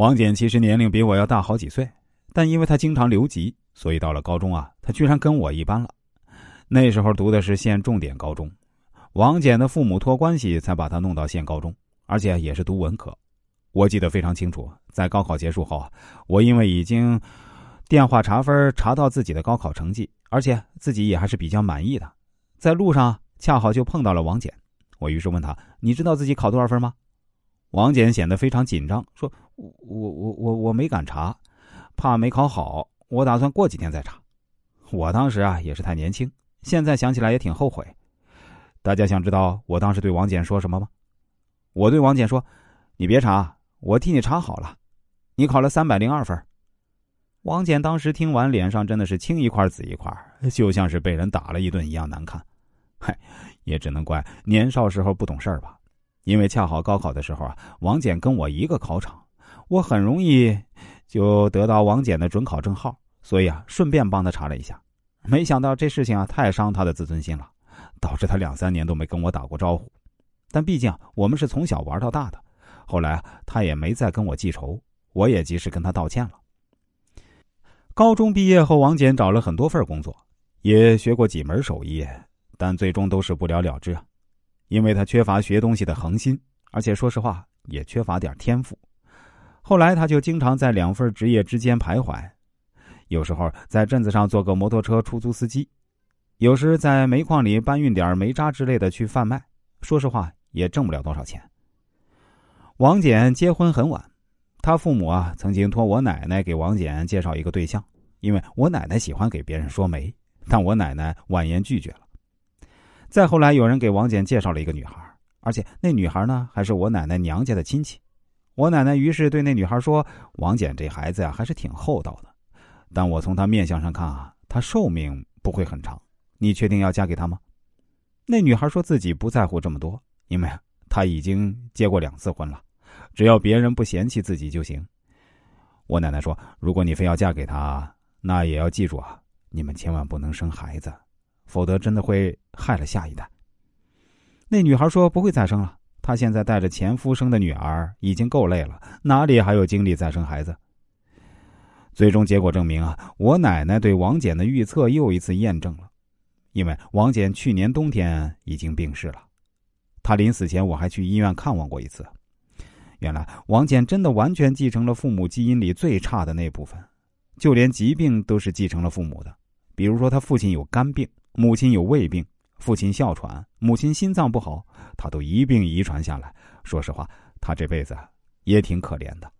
王简其实年龄比我要大好几岁，但因为他经常留级，所以到了高中啊，他居然跟我一班了。那时候读的是县重点高中，王简的父母托关系才把他弄到县高中，而且也是读文科。我记得非常清楚，在高考结束后啊，我因为已经电话查分查到自己的高考成绩，而且自己也还是比较满意的，在路上恰好就碰到了王简。我于是问他：“你知道自己考多少分吗？”王简显得非常紧张，说：“我我我我我没敢查，怕没考好，我打算过几天再查。”我当时啊也是太年轻，现在想起来也挺后悔。大家想知道我当时对王简说什么吗？我对王简说：“你别查。”我替你查好了，你考了三百零二分。王简当时听完，脸上真的是青一块紫一块，就像是被人打了一顿一样难看。嗨，也只能怪年少时候不懂事儿吧。因为恰好高考的时候啊，王简跟我一个考场，我很容易就得到王简的准考证号，所以啊，顺便帮他查了一下。没想到这事情啊，太伤他的自尊心了，导致他两三年都没跟我打过招呼。但毕竟我们是从小玩到大的。后来他也没再跟我记仇，我也及时跟他道歉了。高中毕业后，王简找了很多份工作，也学过几门手艺，但最终都是不了了之啊，因为他缺乏学东西的恒心，而且说实话也缺乏点天赋。后来他就经常在两份职业之间徘徊，有时候在镇子上做个摩托车出租司机，有时在煤矿里搬运点煤渣之类的去贩卖，说实话也挣不了多少钱。王简结婚很晚，他父母啊曾经托我奶奶给王简介绍一个对象，因为我奶奶喜欢给别人说媒，但我奶奶婉言拒绝了。再后来，有人给王简介绍了一个女孩，而且那女孩呢还是我奶奶娘家的亲戚。我奶奶于是对那女孩说：“王简这孩子呀还是挺厚道的，但我从她面相上看啊，她寿命不会很长。你确定要嫁给他吗？”那女孩说自己不在乎这么多，因为她已经结过两次婚了。只要别人不嫌弃自己就行。我奶奶说：“如果你非要嫁给他，那也要记住啊，你们千万不能生孩子，否则真的会害了下一代。”那女孩说：“不会再生了，她现在带着前夫生的女儿已经够累了，哪里还有精力再生孩子？”最终结果证明啊，我奶奶对王简的预测又一次验证了，因为王简去年冬天已经病逝了，她临死前我还去医院看望过一次。原来王简真的完全继承了父母基因里最差的那部分，就连疾病都是继承了父母的。比如说，他父亲有肝病，母亲有胃病，父亲哮喘，母亲心脏不好，他都一并遗传下来。说实话，他这辈子也挺可怜的。